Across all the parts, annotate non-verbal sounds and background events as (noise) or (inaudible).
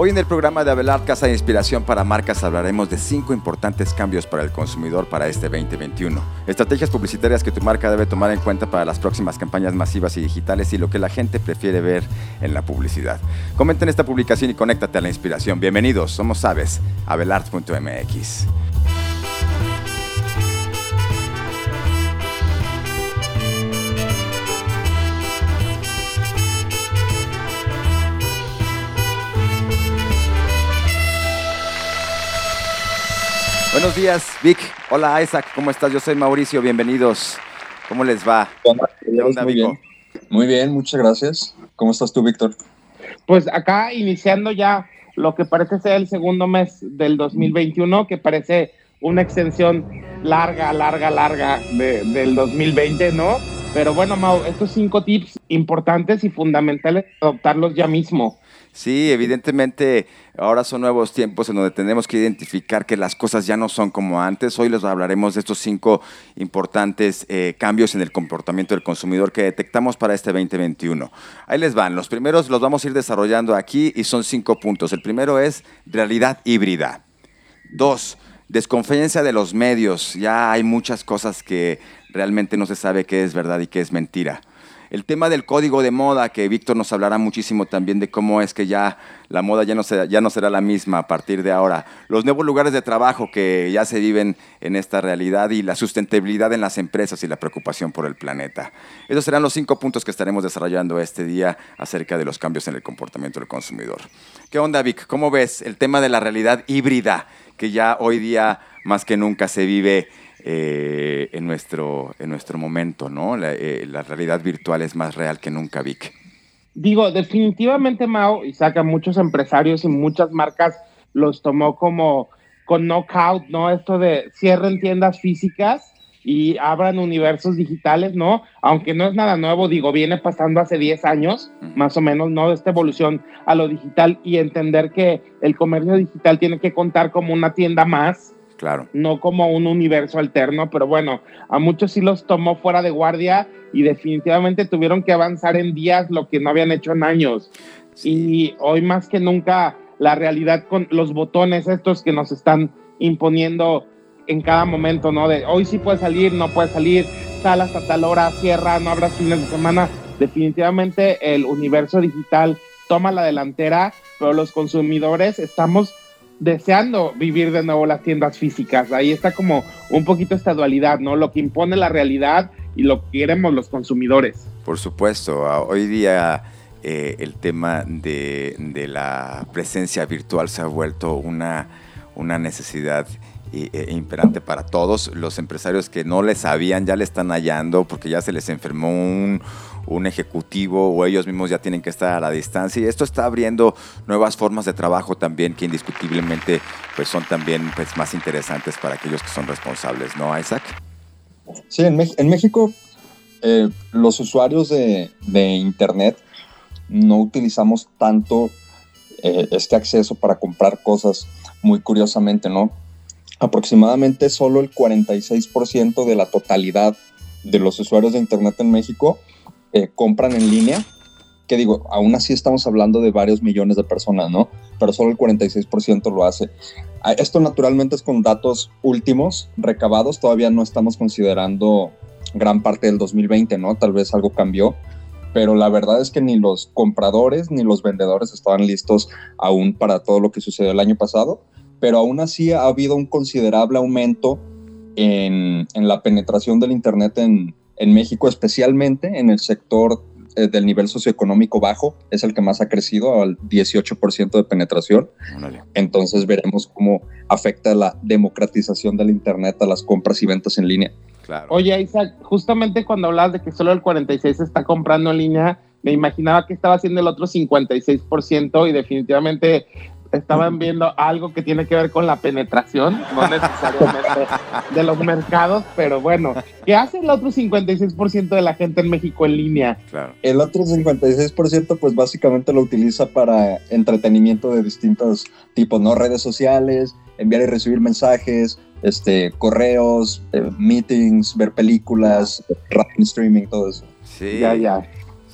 Hoy en el programa de Abelard Casa de Inspiración para Marcas hablaremos de cinco importantes cambios para el consumidor para este 2021. Estrategias publicitarias que tu marca debe tomar en cuenta para las próximas campañas masivas y digitales y lo que la gente prefiere ver en la publicidad. Comenta en esta publicación y conéctate a la inspiración. Bienvenidos, somos Aves, abelard.mx. Buenos días, Vic. Hola, Isaac. ¿Cómo estás? Yo soy Mauricio. Bienvenidos. ¿Cómo les va? ¿Qué onda, Muy bien. Muy bien, muchas gracias. ¿Cómo estás tú, Víctor? Pues acá iniciando ya lo que parece ser el segundo mes del 2021, que parece una extensión larga, larga, larga del 2020, ¿no? Pero bueno, Mau, estos cinco tips importantes y fundamentales, adoptarlos ya mismo. Sí, evidentemente ahora son nuevos tiempos en donde tenemos que identificar que las cosas ya no son como antes. Hoy les hablaremos de estos cinco importantes eh, cambios en el comportamiento del consumidor que detectamos para este 2021. Ahí les van. Los primeros los vamos a ir desarrollando aquí y son cinco puntos. El primero es realidad híbrida. Dos, desconfianza de los medios. Ya hay muchas cosas que realmente no se sabe qué es verdad y qué es mentira. El tema del código de moda, que Víctor nos hablará muchísimo también de cómo es que ya la moda ya no, será, la misma a partir de ahora. Los nuevos lugares de trabajo que ya se viven en esta realidad y la sustentabilidad en las empresas y la preocupación por el planeta. Esos serán los cinco puntos que estaremos desarrollando este día acerca de los cambios en el comportamiento del consumidor. ¿Qué onda, Vic? ¿Cómo ves el tema de la realidad híbrida que ya hoy día más que nunca se vive? Eh, en, nuestro, en nuestro momento, ¿no? Eh, la, realidad virtual es más real que nunca, Vic. Digo, definitivamente, Mao, y saca muchos empresarios y muchas marcas los tomó como con knockout, ¿no? Esto de cierren tiendas físicas y abran universos digitales, ¿no? Aunque no es nada nuevo, digo, viene pasando hace 10 años, más o menos, ¿no? Esta evolución a lo digital y entender que el comercio digital tiene que contar como una tienda más, Claro. No como un universo alterno, pero bueno, a muchos sí los tomó fuera de guardia y definitivamente tuvieron que avanzar en días lo que no habían hecho en años. Y hoy más que nunca la realidad con los botones estos que nos están imponiendo en cada momento, ¿no? De hoy sí puedes salir, no puedes salir, sal hasta tal hora, cierra, no habrá fines de semana. Definitivamente el universo digital toma la delantera, pero los consumidores estamos deseando vivir de nuevo las tiendas físicas. Ahí está como un poquito esta dualidad, ¿no? Lo que impone la realidad y lo que queremos los consumidores. Por supuesto, hoy día eh, el tema de, la presencia virtual se ha vuelto una, una necesidad e imperante para todos. Los empresarios que no le sabían ya le están hallando porque ya se les enfermó un, un ejecutivo o ellos mismos ya tienen que estar a la distancia y esto está abriendo nuevas formas de trabajo también que indiscutiblemente pues son también pues más interesantes para aquellos que son responsables, ¿no, Isaac? Sí, en, México eh, los usuarios de, Internet no utilizamos tanto eh, este acceso para comprar cosas, muy curiosamente, ¿no? Aproximadamente solo el 46% de la totalidad de los usuarios de Internet en México eh, compran en línea, que digo, aún así estamos hablando de varios millones de personas, ¿no? Pero solo el 46% lo hace. Ah, esto naturalmente es con datos últimos, recabados, todavía no estamos considerando gran parte del 2020, ¿no? Tal vez algo cambió, pero la verdad es que ni los compradores ni los vendedores estaban listos aún para todo lo que sucedió el año pasado, pero aún así ha habido un considerable aumento en, en la penetración del Internet en, en México, especialmente en el sector eh, del nivel socioeconómico bajo, es el que más ha crecido al 18% de penetración. Entonces veremos cómo afecta la democratización del Internet a las compras y ventas en línea. Oye, Isaac, justamente cuando hablabas de que solo el 46% se está comprando en línea, me imaginaba que estaba haciendo el otro 56% y definitivamente estaban viendo algo que tiene que ver con la penetración, no (laughs) necesariamente de los mercados, pero bueno, ¿qué hace el otro 56% de la gente en México en línea? Claro. El otro 56% pues básicamente lo utiliza para entretenimiento de distintos tipos, ¿no? Redes sociales, enviar y recibir mensajes, este, correos, eh, meetings, ver películas, streaming, todo eso. Sí. Ya, ya.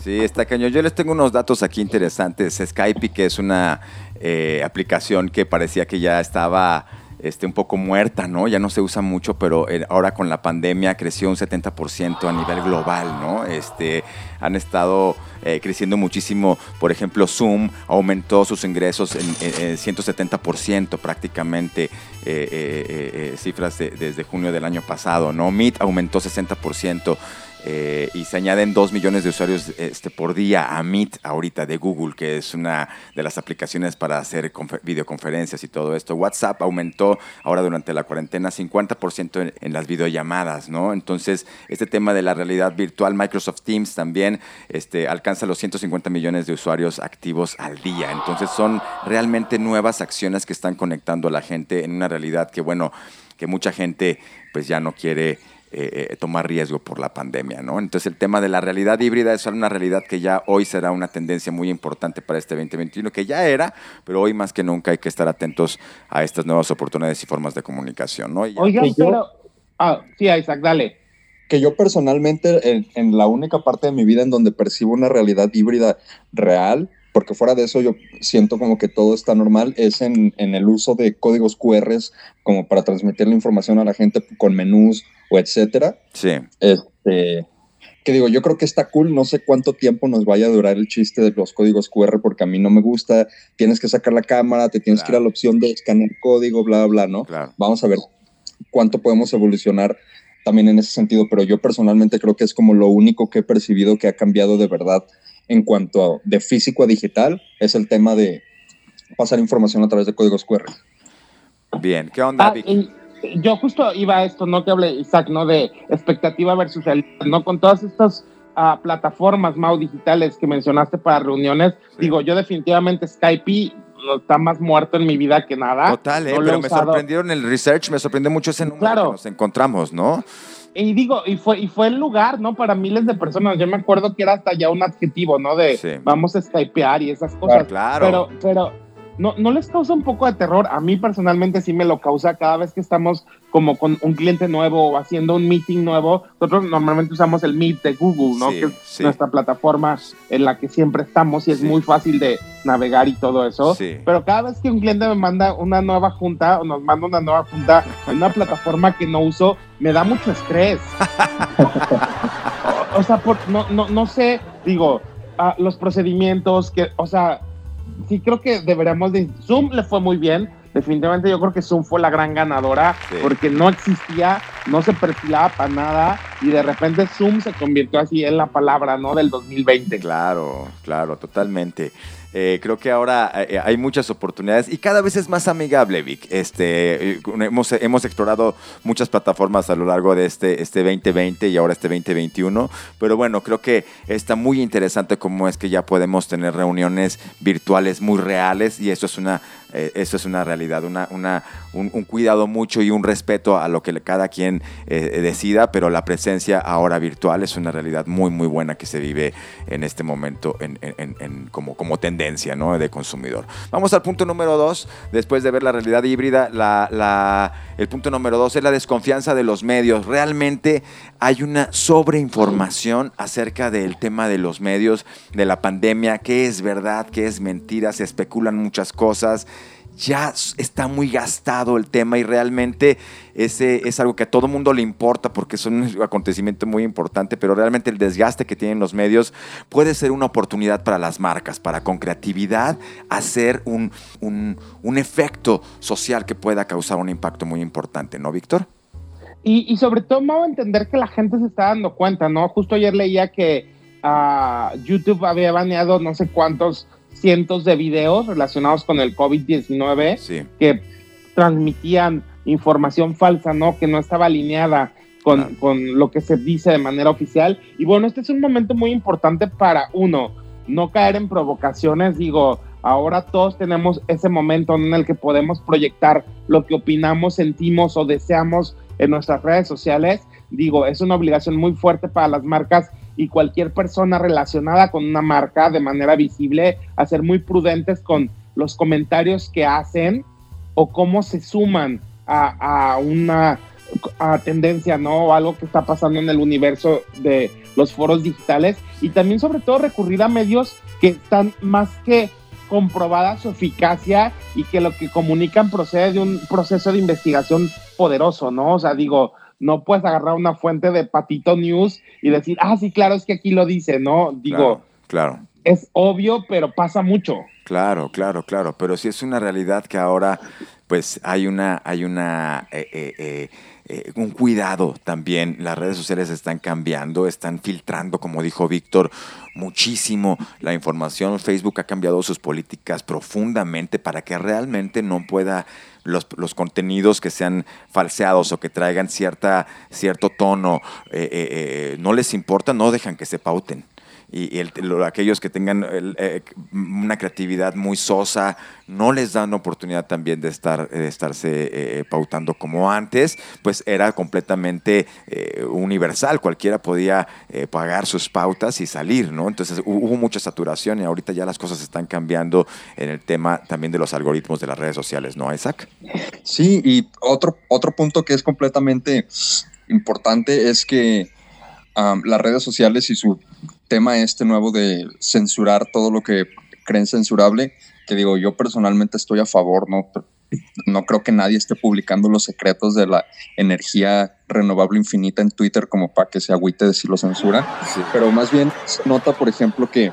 Sí, está cañón. Yo les tengo unos datos aquí interesantes. Skype, que es una eh, aplicación que parecía que ya estaba este, un poco muerta, ¿no? Ya no se usa mucho, pero eh, ahora con la pandemia creció un 70% a nivel global, ¿no? Este, han estado eh, creciendo muchísimo, por ejemplo, Zoom aumentó sus ingresos en, 170% prácticamente, cifras desde junio del año pasado, ¿no? Meet aumentó 60%. Eh, y se añaden 2 millones de usuarios este, por día a Meet ahorita de Google, que es una de las aplicaciones para hacer videoconferencias y todo esto. WhatsApp aumentó ahora durante la cuarentena 50% en, las videollamadas, ¿no? Entonces, este tema de la realidad virtual, Microsoft Teams también este, alcanza los 150 millones de usuarios activos al día. Entonces, son realmente nuevas acciones que están conectando a la gente en una realidad que, bueno, que mucha gente pues ya no quiere eh, eh, tomar riesgo por la pandemia, ¿no? Entonces el tema de la realidad híbrida es una realidad que ya hoy será una tendencia muy importante para este 2021, que ya era, pero hoy más que nunca hay que estar atentos a estas nuevas oportunidades y formas de comunicación, ¿no? Oigan, pero... Ah, sí, Isaac, dale. Que yo personalmente, en la única parte de mi vida en donde percibo una realidad híbrida real, porque fuera de eso yo siento como que todo está normal, es en, el uso de códigos QR como para transmitir la información a la gente con menús o etcétera. Sí. Este, que digo, yo creo que está cool, no sé cuánto tiempo nos vaya a durar el chiste de los códigos QR porque a mí no me gusta, tienes que sacar la cámara, te tienes que ir a la opción de escanear código, bla, bla, ¿no? Vamos a ver cuánto podemos evolucionar también en ese sentido, pero yo personalmente creo que es como lo único que he percibido que ha cambiado de verdad en cuanto a de físico a digital es el tema de pasar información a través de códigos QR. Bien, ¿qué onda, ah, Yo justo iba a esto, ¿no? Que hable Isaac, ¿no? De expectativa versus realidad, ¿no? Con todas estas uh, plataformas, Mau, digitales que mencionaste para reuniones, digo, yo definitivamente Skype está más muerto en mi vida que nada. Total, ¿eh? pero me sorprendieron el research, me sorprendió mucho ese número claro. que nos encontramos, ¿no? Y digo, y fue, y fue el lugar, ¿no? Para miles de personas. Yo me acuerdo que era hasta ya un adjetivo, ¿no? De vamos a skypear y esas cosas. Claro. Pero, pero no, no les causa un poco de terror. A mí personalmente sí me lo causa cada vez que estamos como con un cliente nuevo o haciendo un meeting nuevo. Nosotros normalmente usamos el Meet de Google, ¿no? que es nuestra plataforma en la que siempre estamos y es muy fácil de navegar y todo eso. Pero cada vez que un cliente me manda una nueva junta o nos manda una nueva junta en una plataforma que no uso, me da mucho estrés. (laughs) o, sea, no, no, no sé, digo, ah, los procedimientos, que, o sea, sí creo que deberíamos de... Zoom le fue muy bien, definitivamente yo creo que Zoom fue la gran ganadora porque no existía, no se perfilaba para nada y de repente Zoom se convirtió así en la palabra, ¿no? Del 2020. Claro, claro, totalmente. Eh, creo que ahora eh, hay muchas oportunidades y cada vez es más amigable, Vic. Este, eh, hemos, hemos explorado muchas plataformas a lo largo de este, este 2020 y ahora este 2021, pero bueno, creo que está muy interesante cómo es que ya podemos tener reuniones virtuales muy reales y eso es una eh, eso es una realidad, una, una, un, cuidado mucho y un respeto a lo que cada quien eh, decida, pero la presencia ahora virtual es una realidad muy, muy buena que se vive en este momento en, como, como tendencia de consumidor. Vamos al punto número dos, después de ver la realidad híbrida, el punto número dos es la desconfianza de los medios. Realmente hay una sobreinformación acerca del tema de los medios, de la pandemia, qué es verdad, qué es mentira, se especulan muchas cosas ya está muy gastado el tema y realmente ese es algo que a todo mundo le importa porque es un acontecimiento muy importante, pero realmente el desgaste que tienen los medios puede ser una oportunidad para las marcas, para con creatividad hacer un, un, efecto social que pueda causar un impacto muy importante, ¿no, Víctor? Y, sobre todo, a entender que la gente se está dando cuenta, ¿no? Justo ayer leía que ah, YouTube había baneado no sé cuántos cientos de videos relacionados con el COVID-19 que transmitían información falsa, ¿no? Que no estaba alineada con, con, lo que se dice de manera oficial. Y bueno, este es un momento muy importante para uno, no caer en provocaciones, digo, ahora todos tenemos ese momento en el que podemos proyectar lo que opinamos, sentimos o deseamos en nuestras redes sociales. Digo, es una obligación muy fuerte para las marcas y cualquier persona relacionada con una marca de manera visible a ser muy prudentes con los comentarios que hacen o cómo se suman a, una tendencia, ¿no? O algo que está pasando en el universo de los foros digitales y también sobre todo recurrir a medios que están más que comprobada su eficacia y que lo que comunican procede de un proceso de investigación poderoso, ¿no? O sea, digo, no puedes agarrar una fuente de Patito News y decir, ah, sí, claro, es que aquí lo dice, ¿no? Digo, claro. Es obvio, pero pasa mucho. Claro, claro, claro, pero sí es una realidad que ahora pues hay una, hay una, eh, eh, eh, un cuidado también. Las redes sociales están cambiando, están filtrando, como dijo Víctor, muchísimo la información. Facebook ha cambiado sus políticas profundamente para que realmente no pueda los, los, contenidos que sean falseados o que traigan cierta, cierto tono, no les importa, no dejan que se pauten y, aquellos que tengan eh, una creatividad muy sosa no les dan oportunidad también de estar de estarse eh, pautando como antes, pues era completamente eh, universal, cualquiera podía pagar sus pautas y salir, ¿no? Entonces hubo mucha saturación y ahorita ya las cosas están cambiando en el tema también de los algoritmos de las redes sociales, ¿no, Isaac? Sí, y otro, otro punto que es completamente importante es que las redes sociales y su tema este nuevo de censurar todo lo que creen censurable, que digo, yo personalmente estoy a favor, ¿no? No creo que nadie esté publicando los secretos de la energía renovable infinita en Twitter como para que se agüite de si lo censura. Pero más bien se nota, por ejemplo, que,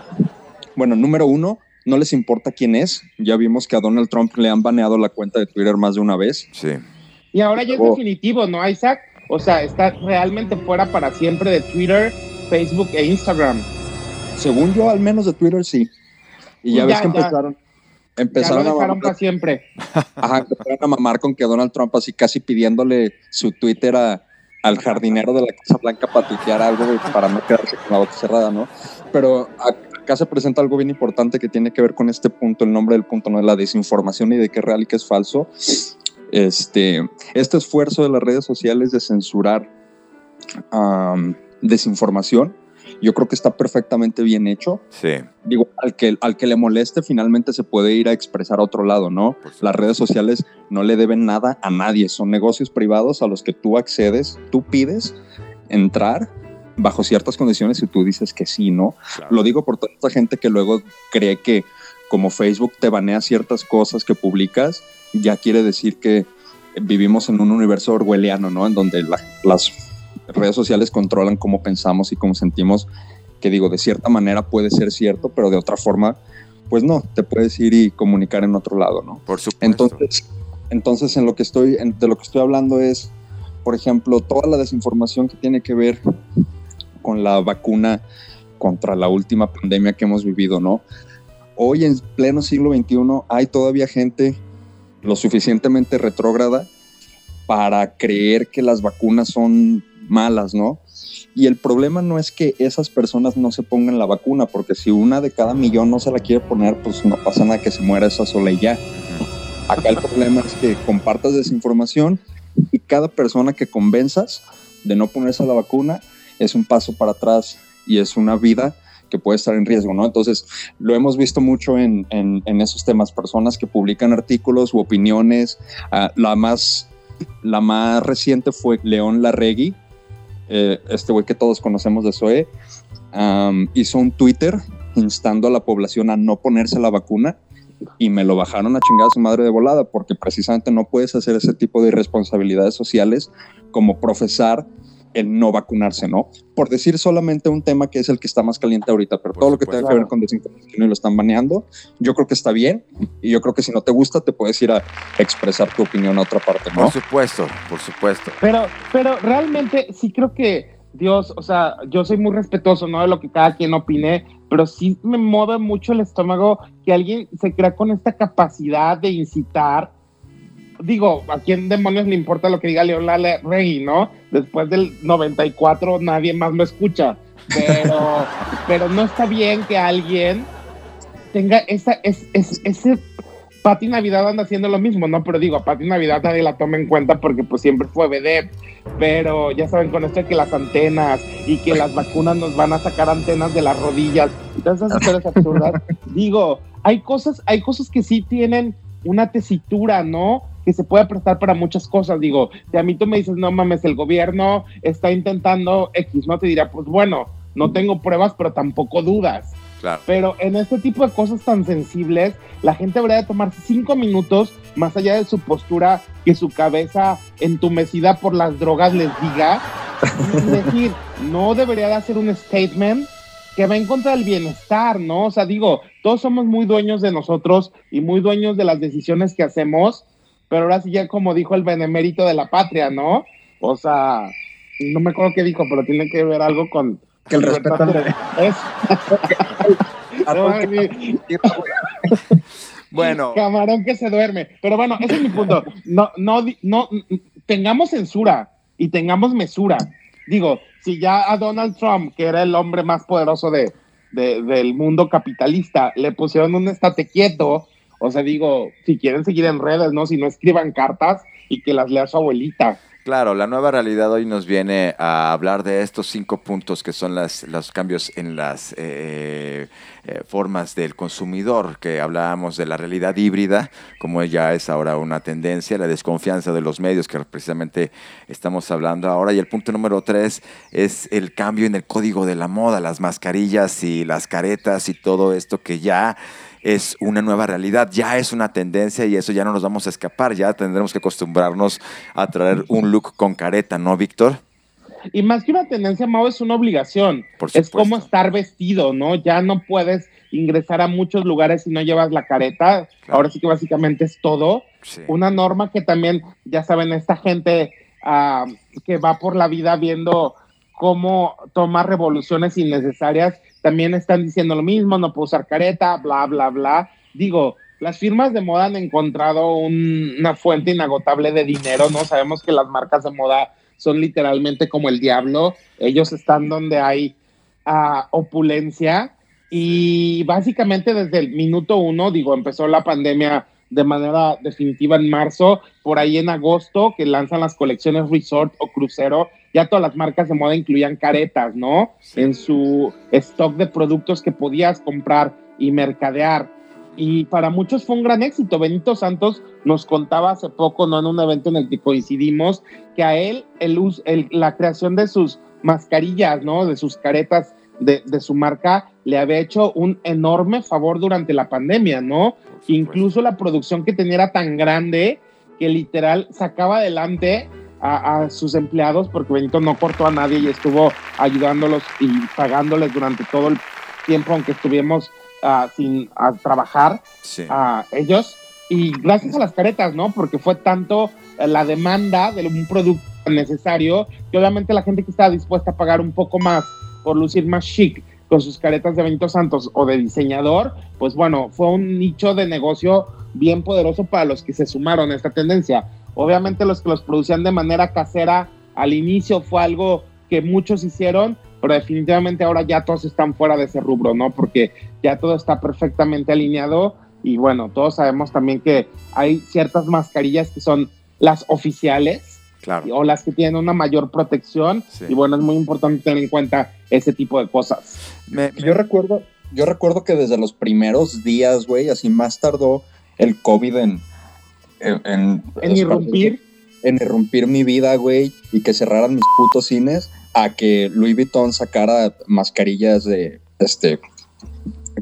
bueno, número uno, no les importa quién es. Ya vimos que a Donald Trump le han baneado la cuenta de Twitter más de una vez. Sí. Y ahora ya es definitivo, ¿no, Isaac? O sea, está realmente fuera para siempre de Twitter Facebook e Instagram. Según yo, al menos de Twitter sí. Y ya, ves que empezaron. Empezaron a mamar, para siempre. Ajá, empezaron a mamar con que Donald Trump así casi pidiéndole su Twitter al jardinero de la Casa Blanca para tuitear algo para no quedarse con la boca cerrada, ¿no? Pero acá se presenta algo bien importante que tiene que ver con este punto, el nombre del punto, no es la desinformación y de qué es real y qué es falso. Este, este esfuerzo de las redes sociales de censurar desinformación, yo creo que está perfectamente bien hecho. Sí. Digo, al que, al que le moleste, finalmente se puede ir a expresar a otro lado, ¿no? Las redes sociales no le deben nada a nadie, son negocios privados a los que tú accedes, tú pides entrar bajo ciertas condiciones y tú dices que sí, ¿no? Lo digo por toda esta gente que luego cree que como Facebook te banea ciertas cosas que publicas, ya quiere decir que vivimos en un universo orwelliano, ¿no? En donde las redes sociales controlan cómo pensamos y cómo sentimos, que digo, de cierta manera puede ser cierto, pero de otra forma, pues no, te puedes ir y comunicar en otro lado, ¿no? Por supuesto. Entonces, entonces en lo que estoy, de lo que estoy hablando es, por ejemplo, toda la desinformación que tiene que ver con la vacuna contra la última pandemia que hemos vivido, ¿no? Hoy en pleno siglo XXI hay todavía gente lo suficientemente retrógrada para creer que las vacunas son malas, ¿no? Y el problema no es que esas personas no se pongan la vacuna, porque si una de cada millón no se la quiere poner, pues no pasa nada que se muera esa sola y ya. Acá el problema es que compartas desinformación y cada persona que convenzas de no ponerse la vacuna es un paso para atrás y es una vida que puede estar en riesgo, ¿no? Entonces, lo hemos visto mucho en, esos temas, personas que publican artículos u opiniones. Ah, la, más, la más reciente fue León Larregui, eh, este güey que todos conocemos de SOE, hizo un Twitter instando a la población a no ponerse la vacuna y me lo bajaron a chingar a su madre de volada porque precisamente no puedes hacer ese tipo de irresponsabilidades sociales como profesar el no vacunarse, ¿no? Por decir solamente un tema que es el que está más caliente ahorita, pero todo lo que tenga que ver con desinformación y lo están baneando, yo creo que está bien y yo creo que si no te gusta te puedes ir a expresar tu opinión a otra parte, ¿no? Por supuesto, por supuesto. Pero, pero realmente sí creo que Dios, o sea, yo soy muy respetuoso, ¿no? De lo que cada quien opine, pero sí me mueve mucho el estómago que alguien se crea con esta capacidad de incitar digo, ¿a quién demonios le importa lo que diga León Rey, no? Después del 94 nadie más lo escucha. Pero, (laughs) pero no está bien que alguien tenga esa, es, ese Pati Navidad anda haciendo lo mismo, ¿no? Pero digo, a Pati Navidad nadie la toma en cuenta porque pues siempre fue vedette. Pero ya saben con esto que las antenas y que las vacunas nos van a sacar antenas de las rodillas y todas esas historias absurdas. (laughs) digo, hay cosas, hay cosas que sí tienen una tesitura, ¿no? que se puede prestar para muchas cosas. Digo, si a mí tú me dices, no mames, el gobierno está intentando X, no te dirá, pues bueno, no tengo pruebas, pero tampoco dudas. Pero en este tipo de cosas tan sensibles, la gente debería de tomarse cinco minutos, más allá de su postura, que su cabeza entumecida por las drogas les diga, y decir, no debería de hacer un statement que va en contra del bienestar, ¿no? O sea, digo, todos somos muy dueños de nosotros y muy dueños de las decisiones que hacemos, pero ahora sí ya como dijo el benemérito de la patria, ¿no? O sea, no me acuerdo qué dijo, pero tiene que ver algo con... Que el respeto Es... (laughs) (laughs) bueno. Camarón que se duerme. Pero bueno, ese es mi punto. No, no, no, tengamos censura y tengamos mesura. Digo, si ya a Donald Trump, que era el hombre más poderoso de, del mundo capitalista, le pusieron un estate quieto, o sea, digo, si quieren seguir en redes, ¿no? Si no escriban cartas y que las lea su abuelita. Claro, la nueva realidad hoy nos viene a hablar de estos cinco puntos que son las, los cambios en las eh, eh, formas del consumidor, que hablábamos de la realidad híbrida, como ya es ahora una tendencia, la desconfianza de los medios, que precisamente estamos hablando ahora. Y el punto número tres es el cambio en el código de la moda, las mascarillas y las caretas y todo esto que ya es una nueva realidad, ya es una tendencia y eso ya no nos vamos a escapar, ya tendremos que acostumbrarnos a traer un look con careta, ¿no, Víctor? Y más que una tendencia, Mau, es una obligación. es como estar vestido, ¿no? Ya no puedes ingresar a muchos lugares si no llevas la careta. Ahora sí que básicamente es todo. Una norma que también, ya saben, esta gente ah, que va por la vida viendo cómo toma revoluciones innecesarias también están diciendo lo mismo, no puedo usar careta, bla, bla, bla. Digo, las firmas de moda han encontrado una fuente inagotable de dinero, ¿no? Sabemos que las marcas de moda son literalmente como el diablo, ellos están donde hay ah, opulencia y básicamente desde el minuto uno, digo, empezó la pandemia de manera definitiva en marzo, por ahí en agosto que lanzan las colecciones resort o crucero, ya todas las marcas de moda incluían caretas, ¿no? En su stock de productos que podías comprar y mercadear. Y para muchos fue un gran éxito. Benito Santos nos contaba hace poco, ¿no? En un evento en el que coincidimos, que a él el, el la creación de sus mascarillas, ¿no? De sus caretas de, de, su marca le había hecho un enorme favor durante la pandemia, ¿no? Incluso la producción que tenía era tan grande que literal sacaba adelante a, sus empleados porque Benito no cortó a nadie y estuvo ayudándolos y pagándoles durante todo el tiempo, aunque estuvimos uh, sin trabajar a ellos. Y gracias a las caretas, ¿no? Porque fue tanto la demanda de un producto necesario que obviamente la gente que estaba dispuesta a pagar un poco más por lucir más chic con sus caretas de Benito Santos o de diseñador, pues bueno, fue un nicho de negocio bien poderoso para los que se sumaron a esta tendencia. Obviamente los que los producían de manera casera al inicio fue algo que muchos hicieron, pero definitivamente ahora ya todos están fuera de ese rubro, ¿no? Porque ya todo está perfectamente alineado y bueno, todos sabemos también que hay ciertas mascarillas que son las oficiales claro. o las que tienen una mayor protección y bueno, es muy importante tener en cuenta ese tipo de cosas. Yo recuerdo, yo recuerdo que desde los primeros días, güey, así más tardó el COVID en, en, irrumpir. En irrumpir mi vida, güey, y que cerraran mis putos cines, a que Louis Vuitton sacara mascarillas de, este,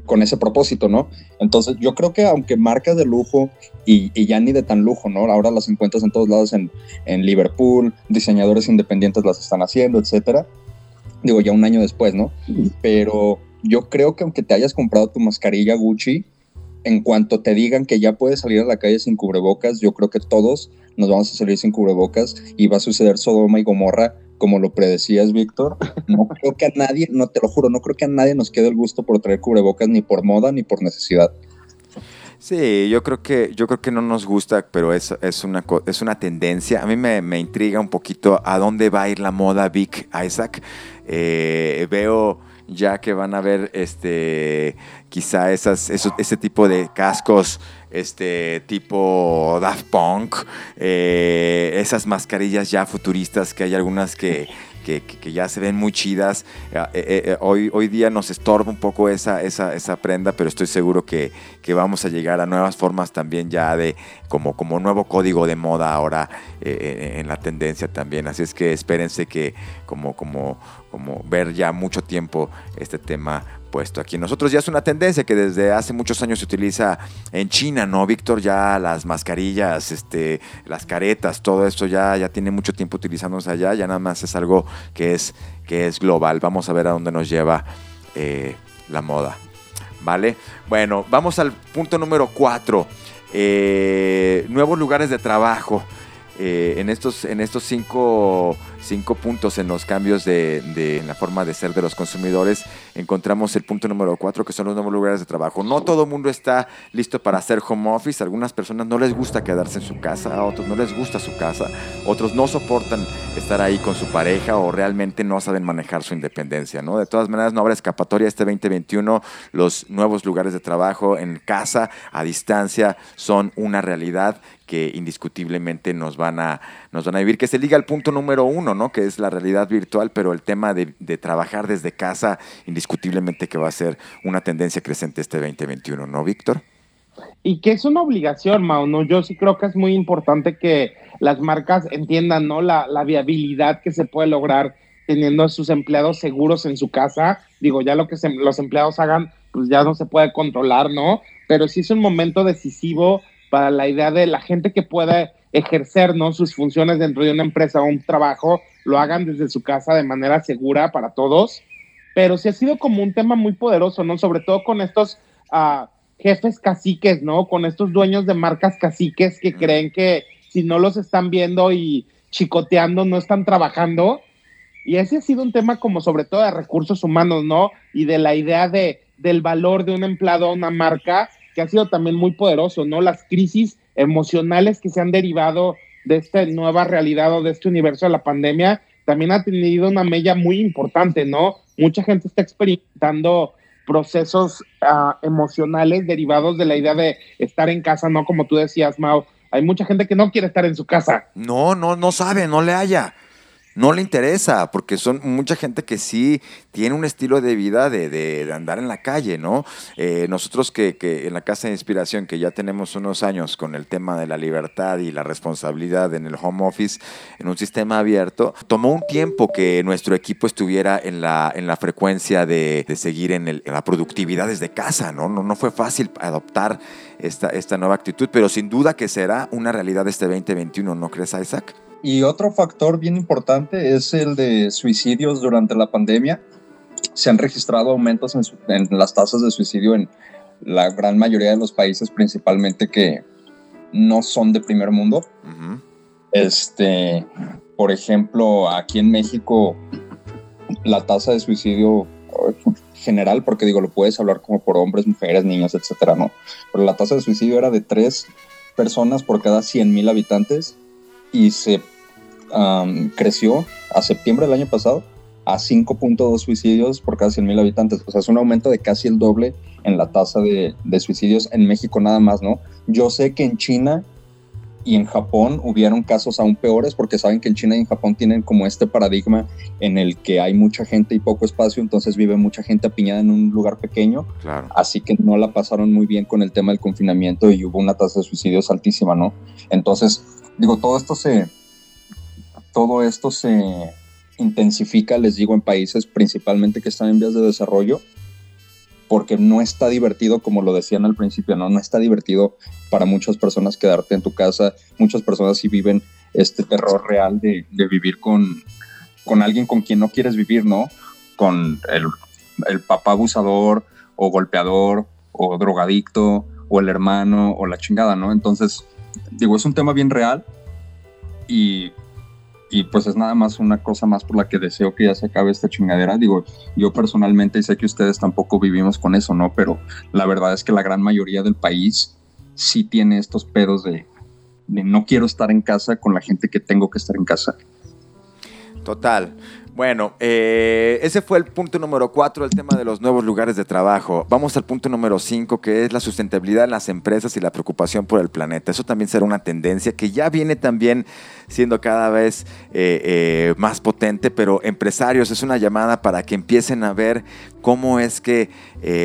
con ese propósito, ¿no? Entonces, yo creo que aunque marcas de lujo y, ya ni de tan lujo, ¿no? Ahora las encuentras en todos lados en, en, Liverpool, diseñadores independientes las están haciendo, etcétera. Digo, ya un año después, ¿no? Pero yo creo que aunque te hayas comprado tu mascarilla Gucci, en cuanto te digan que ya puedes salir a la calle sin cubrebocas, yo creo que todos nos vamos a salir sin cubrebocas y va a suceder Sodoma y Gomorra como lo predecías, Víctor. No (laughs) creo que a nadie, no te lo juro, no creo que a nadie nos quede el gusto por traer cubrebocas ni por moda ni por necesidad. Sí, yo creo que, yo creo que no nos gusta, pero es, es, una, es una tendencia. A mí me, me, intriga un poquito a dónde va a ir la moda Vic Isaac. Eh, veo ya que van a ver este, quizá esas, ese tipo de cascos este tipo Daft Punk, eh, esas mascarillas ya futuristas que hay algunas que, (laughs) que, ya se ven muy chidas. Eh, eh, eh, hoy, hoy día nos estorba un poco esa, esa, esa prenda, pero estoy seguro que, que, vamos a llegar a nuevas formas también ya de como, como nuevo código de moda ahora en la tendencia también. Así es que espérense que como, como, como ver ya mucho tiempo este tema puesto aquí. Nosotros ya es una tendencia que desde hace muchos años se utiliza en China, ¿no, Víctor? Ya las mascarillas, este, las caretas, todo esto ya, ya tiene mucho tiempo utilizándose allá, ya nada más es algo que es, que es global. Vamos a ver a dónde nos lleva eh, la moda. ¿Vale? Bueno, vamos al punto número cuatro. Eh, nuevos lugares de trabajo. Eh, en, estos, en estos cinco cinco puntos en los cambios de, la forma de ser de los consumidores, encontramos el punto número cuatro, que son los nuevos lugares de trabajo. No todo mundo está listo para hacer home office. algunas personas no les gusta quedarse en su casa, a otros no les gusta su casa, otros no soportan estar ahí con su pareja o realmente no saben manejar su independencia. ¿no? De todas maneras, no habrá escapatoria este 2021. Los nuevos lugares de trabajo en casa, a distancia, son una realidad que indiscutiblemente nos van a, nos van a vivir, que se liga al punto número uno, ¿no? que es la realidad virtual, pero el tema de, trabajar desde casa, indiscutiblemente que va a ser una tendencia creciente este 2021, ¿no, Víctor? Y que es una obligación, Mau. Yo sí creo que es muy importante que las marcas entiendan, ¿no? La viabilidad que se puede lograr teniendo a sus empleados seguros en su casa. Digo, ya lo que los empleados hagan, pues ya no se puede controlar, ¿no? Pero sí es un momento decisivo para la idea de la gente que pueda ejercer ¿no? sus funciones dentro de una empresa o un trabajo, lo hagan desde su casa de manera segura para todos. Pero sí ha sido como un tema muy poderoso, ¿no? Sobre todo con estos uh, jefes caciques, ¿no? Con estos dueños de marcas caciques que creen que si no los están viendo y chicoteando, no están trabajando. Y ese ha sido un tema como sobre todo de recursos humanos, ¿no? Y de la idea de, del valor de un empleado a una marca que ha sido también muy poderoso, ¿no? Las crisis emocionales que se han derivado de esta nueva realidad o de este universo de la pandemia, también ha tenido una mella muy importante, ¿no? Mucha gente está experimentando procesos uh, emocionales derivados de la idea de estar en casa, ¿no? Como tú decías, Mau, hay mucha gente que no quiere estar en su casa. No, no, no sabe, no le haya no le interesa, porque son mucha gente que sí tiene un estilo de vida de, andar en la calle, ¿no? Eh, nosotros que, en la Casa de Inspiración, que ya tenemos unos años con el tema de la libertad y la responsabilidad en el home office, en un sistema abierto, tomó un tiempo que nuestro equipo estuviera en la, en la frecuencia de, seguir en, la productividad desde casa, ¿no? ¿no? No fue fácil adoptar esta, esta nueva actitud, pero sin duda que será una realidad este 2021, ¿no crees, Isaac? Y otro factor bien importante es el de suicidios durante la pandemia. Se han registrado aumentos en, las tasas de suicidio en la gran mayoría de los países, principalmente que no son de primer mundo. Este, por ejemplo, aquí en México, la tasa de suicidio general, porque digo, lo puedes hablar como por hombres, mujeres, niños, etcétera, ¿no? Pero la tasa de suicidio era de tres personas por cada 100 mil habitantes y se creció a septiembre del año pasado a 5.2 suicidios por cada 100.000 habitantes. O sea, es un aumento de casi el doble en la tasa de, de, suicidios en México nada más, ¿no? Yo sé que en China y en Japón hubieron casos aún peores porque saben que en China y en Japón tienen como este paradigma en el que hay mucha gente y poco espacio, entonces vive mucha gente apiñada en un lugar pequeño. Claro. Así que no la pasaron muy bien con el tema del confinamiento y hubo una tasa de suicidios altísima, ¿no? Entonces, digo, todo esto se, todo esto se intensifica, les digo, en países principalmente que están en vías de desarrollo, porque no está divertido, como lo decían al principio, ¿no? No está divertido para muchas personas quedarte en tu casa. Muchas personas sí viven este terror real de, vivir con, con alguien con quien no quieres vivir, ¿no? Con el, el papá abusador o golpeador o drogadicto o el hermano o la chingada, ¿no? Entonces, digo, es un tema bien real y y pues es nada más una cosa más por la que deseo que ya se acabe esta chingadera. Digo, yo personalmente y sé que ustedes tampoco vivimos con eso, ¿no? Pero la verdad es que la gran mayoría del país sí tiene estos pedos de, de no quiero estar en casa con la gente que tengo que estar en casa. Total. Bueno, eh, ese fue el punto número cuatro, el tema de los nuevos lugares de trabajo. Vamos al punto número cinco, que es la sustentabilidad en las empresas y la preocupación por el planeta. Eso también será una tendencia que ya viene también siendo cada vez eh, eh, más potente, pero empresarios es una llamada para que empiecen a ver cómo es que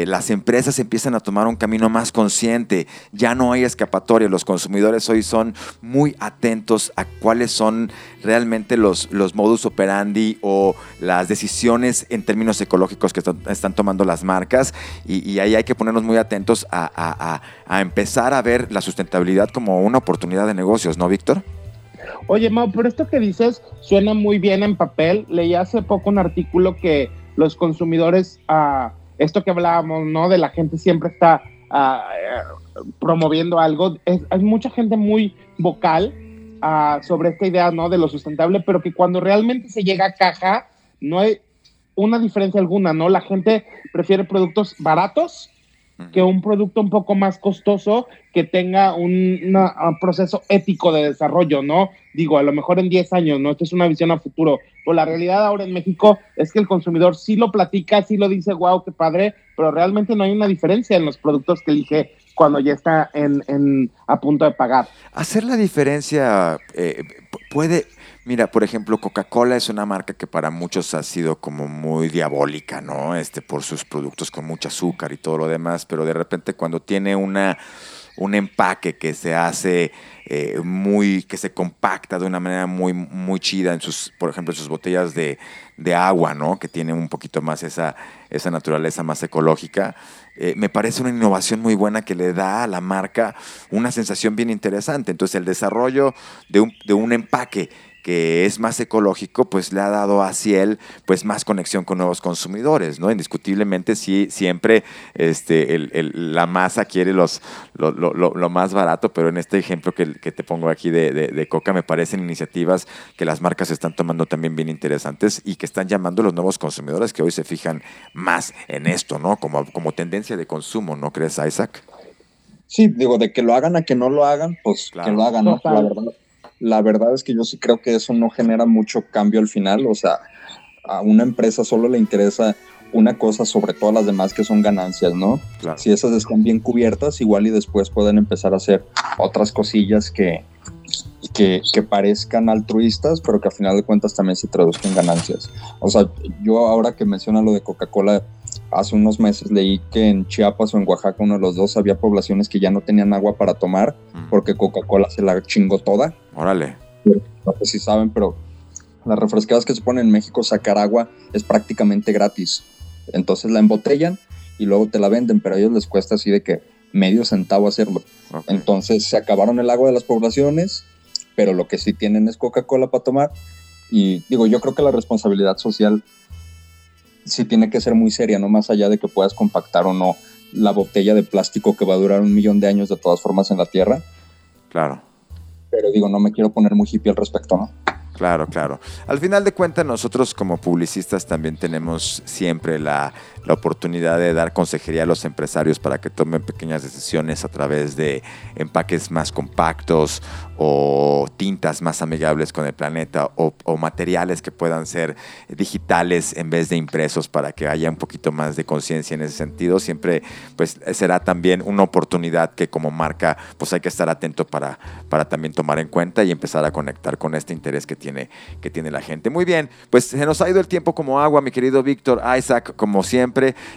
las empresas empiezan a tomar un camino más consciente. Ya no hay escapatoria. Los consumidores hoy son muy atentos a cuáles son realmente los, los modus operandi o las decisiones en términos ecológicos que están tomando las marcas y, ahí hay que ponernos muy atentos a, empezar a ver la sustentabilidad como una oportunidad de negocios, ¿no, Víctor? Oye, Mau, pero esto que dices suena muy bien en papel. Leí hace poco un artículo que los consumidores, uh, esto que hablábamos, ¿no? De la gente siempre está uh, promoviendo algo. hay mucha gente muy vocal sobre esta idea ¿no? de lo sustentable, pero que cuando realmente se llega a caja, no hay una diferencia alguna, ¿no? La gente prefiere productos baratos que un producto un poco más costoso que tenga un, proceso ético de desarrollo, ¿no? Digo, a lo mejor en 10 años, ¿no? Esto es una visión a futuro. Pero la realidad ahora en México es que el consumidor sí lo platica, sí lo dice, wow, qué padre, pero realmente no hay una diferencia en los productos que elige cuando ya está en, a punto de pagar. Hacer la diferencia eh, puede, mira, por ejemplo, Coca-Cola es una marca que para muchos ha sido como muy diabólica, ¿no? Este, por sus productos con mucho azúcar y todo lo demás, pero de repente cuando tiene una un empaque que se hace eh, muy, que se compacta de una manera muy, muy chida en sus, por ejemplo, en sus botellas de, de agua, ¿no? Que tiene un poquito más esa, esa naturaleza más ecológica. Eh, me parece una innovación muy buena que le da a la marca una sensación bien interesante. Entonces, el desarrollo de un, de un empaque que es más ecológico, pues le ha dado a Ciel pues más conexión con nuevos consumidores, ¿no? Indiscutiblemente sí, siempre este, la masa quiere los, lo, más barato, pero en este ejemplo que, te pongo aquí de, Coca me parecen iniciativas que las marcas están tomando también bien interesantes y que están llamando a los nuevos consumidores que hoy se fijan más en esto, ¿no? Como, como tendencia de consumo, ¿no crees, Isaac? Sí, digo, de que lo hagan a que no lo hagan, pues que lo hagan, ¿no? La verdad, la verdad es que yo sí creo que eso no genera mucho cambio al final. O sea, a una empresa solo le interesa una cosa sobre todas las demás que son ganancias, ¿no? Si esas están bien cubiertas, igual y después pueden empezar a hacer otras cosillas que, que, que, parezcan altruistas, pero que a final de cuentas también se traduzcan en ganancias. O sea, yo ahora que menciona lo de Coca-Cola, hace unos meses leí que en Chiapas o en Oaxaca, uno de los dos, había poblaciones que ya no tenían agua para tomar mm. porque Coca-Cola se la chingó toda. Órale. No sé si saben, pero las refrescadas que se ponen en México, sacar agua es prácticamente gratis. Entonces la embotellan y luego te la venden, pero a ellos les cuesta así de que medio centavo hacerlo. Entonces se acabaron el agua de las poblaciones, pero lo que sí tienen es Coca-Cola para tomar. Y digo, yo creo que la responsabilidad social sí tiene que ser muy seria, no más allá de que puedas compactar o no la botella de plástico que va a durar un millón de años de todas formas en la Tierra. Claro. Pero digo, no me quiero poner muy hippie al respecto, ¿no? Claro, claro. Al final de cuentas, nosotros como publicistas también tenemos siempre la, la oportunidad de dar consejería a los empresarios para que tomen pequeñas decisiones a través de empaques más compactos o tintas más amigables con el planeta o, materiales que puedan ser digitales en vez de impresos para que haya un poquito más de conciencia en ese sentido. Siempre pues será también una oportunidad que como marca pues hay que estar atento para, para también tomar en cuenta y empezar a conectar con este interés que tiene, que tiene la gente. Muy bien, pues se nos ha ido el tiempo como agua, mi querido Víctor, Isaac, como siempre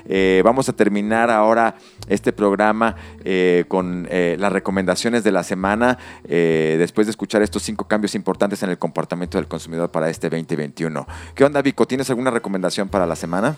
eh, vamos a terminar ahora este programa eh, con eh, las recomendaciones de la semana, después de escuchar estos cinco cambios importantes en el comportamiento del consumidor para este 2021. ¿Qué onda, Vico? ¿Tienes alguna recomendación para la semana?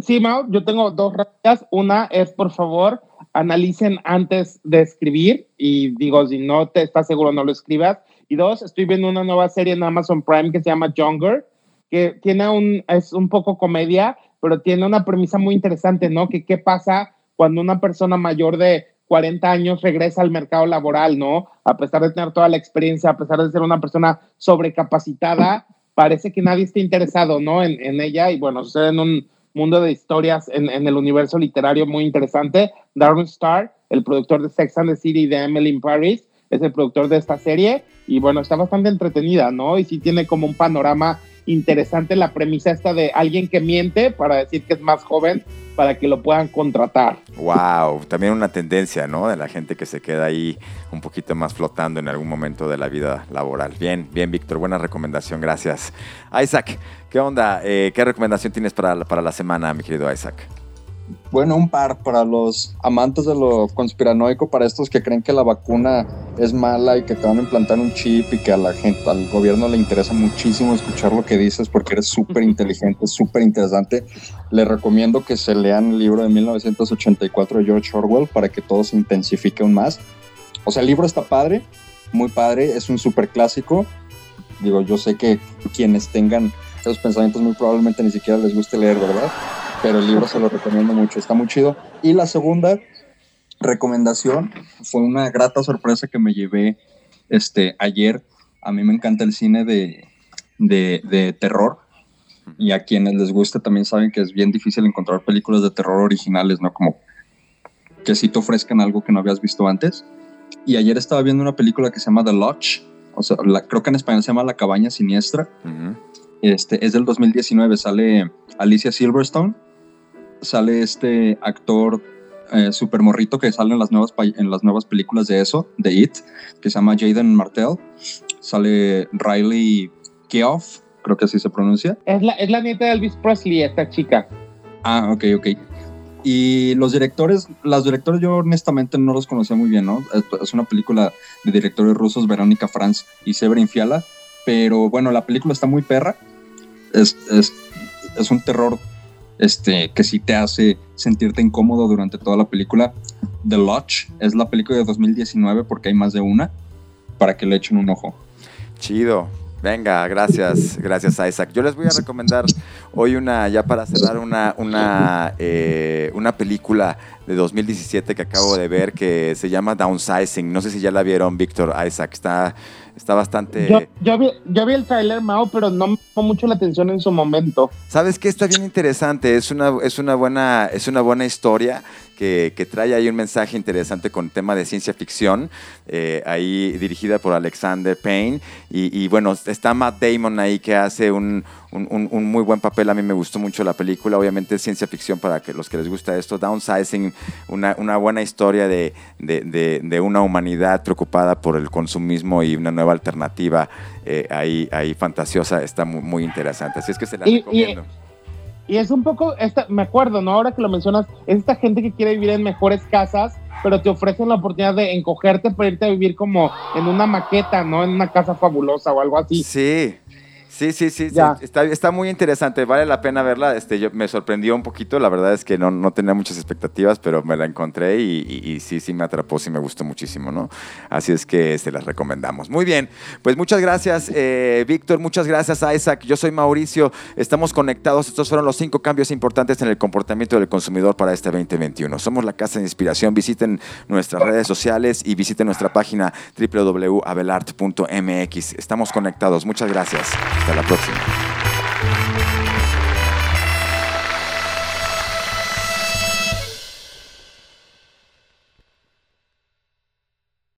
Sí, Mau, yo tengo dos rápidas. Una es, por favor, analicen antes de escribir y digo, si no te estás seguro, no lo escribas. Y dos, estoy viendo una nueva serie en Amazon Prime que se llama Younger, que tiene un, es un poco comedia, pero tiene una premisa muy interesante, ¿no? Que qué pasa cuando una persona mayor de 40 años regresa al mercado laboral, ¿no? A pesar de tener toda la experiencia, a pesar de ser una persona sobrecapacitada, parece que nadie está interesado, ¿no? En, en ella y bueno, sucede en un mundo de historias en, en, el universo literario muy interesante. Darwin Starr, el productor de Sex and the City de Emily in Paris, es el productor de esta serie y bueno, está bastante entretenida, ¿no? Y sí tiene como un panorama interesante la premisa esta de alguien que miente para decir que es más joven para que lo puedan contratar. Wow, también una tendencia, ¿no? De la gente que se queda ahí un poquito más flotando en algún momento de la vida laboral. Bien, bien, Víctor, buena recomendación, gracias. Isaac, ¿qué onda? Eh, ¿Qué recomendación tienes para, para la semana, mi querido Isaac? Bueno, un par para los amantes de lo conspiranoico, para estos que creen que la vacuna es mala y que te van a implantar un chip y que a la gente, al gobierno le interesa muchísimo escuchar lo que dices porque eres súper inteligente, (laughs) súper interesante. Les recomiendo que se lean el libro de 1984 de George Orwell para que todo se intensifique aún más. O sea, el libro está padre, muy padre, es un súper clásico. Digo, yo sé que quienes tengan esos pensamientos muy probablemente ni siquiera les guste leer, ¿verdad? Pero el libro se lo recomiendo mucho, está muy chido. Y la segunda recomendación fue una grata sorpresa que me llevé este, ayer. A mí me encanta el cine de, de, de terror y a quienes les guste también saben que es bien difícil encontrar películas de terror originales, ¿no? Como que sí te ofrezcan algo que no habías visto antes. Y ayer estaba viendo una película que se llama The Lodge, o sea, creo que en español se llama La Cabaña Siniestra. este, es del 2019, sale Alicia Silverstone sale este actor eh, super morrito que sale en las, nuevas, en las nuevas películas de eso, de It, que se llama Jaden Martell. Sale Riley Keough, creo que así se pronuncia. Es la, es la nieta de Elvis Presley, esta chica. Ah, ok, ok. Y los directores, las directores yo honestamente no los conocía muy bien, ¿no? Es una película de directores rusos, Verónica Franz y Severin Fiala, pero bueno, la película está muy perra. Es, es, es un terror este, que sí te hace sentirte incómodo durante toda la película. The Lodge es la película de 2019 porque hay más de una, para que le echen un ojo. Chido. Venga, gracias, gracias Isaac. Yo les voy a recomendar hoy una, ya para cerrar, una, una, eh, una película de 2017 que acabo de ver que se llama Downsizing. No sé si ya la vieron, Víctor Isaac. Está Está bastante. Yo, yo, vi, yo vi, el trailer, Mao, pero no me llamó mucho la atención en su momento. ¿Sabes qué? Está bien interesante. Es una, es una, buena, es una buena historia que, que trae ahí un mensaje interesante con tema de ciencia ficción. Eh, ahí dirigida por Alexander Payne. Y, y, bueno, está Matt Damon ahí que hace un, un, un, muy buen papel. A mí me gustó mucho la película. Obviamente es ciencia ficción para que los que les gusta esto. Downsizing, una, una buena historia de, de, de, de, una humanidad preocupada por el consumismo y una nueva alternativa eh, ahí, ahí fantasiosa. Está muy, muy, interesante. Así es que se la y, recomiendo. Y, y, es un poco, esta, me acuerdo, ¿no? Ahora que lo mencionas, es esta gente que quiere vivir en mejores casas pero te ofrecen la oportunidad de encogerte para irte a vivir como en una maqueta, ¿no? En una casa fabulosa o algo así. Sí, Sí, sí, sí, sí. Está, está, muy interesante, vale la pena verla. Este, yo, me sorprendió un poquito, la verdad es que no, no tenía muchas expectativas, pero me la encontré y, y, y, sí, sí me atrapó, sí me gustó muchísimo, ¿no? Así es que se las recomendamos. Muy bien, pues muchas gracias, eh, Víctor, muchas gracias, Isaac. Yo soy Mauricio, estamos conectados. Estos fueron los cinco cambios importantes en el comportamiento del consumidor para este 2021. Somos la Casa de Inspiración. Visiten nuestras redes sociales y visiten nuestra página www.abelart.mx. Estamos conectados. Muchas gracias. Hasta la próxima.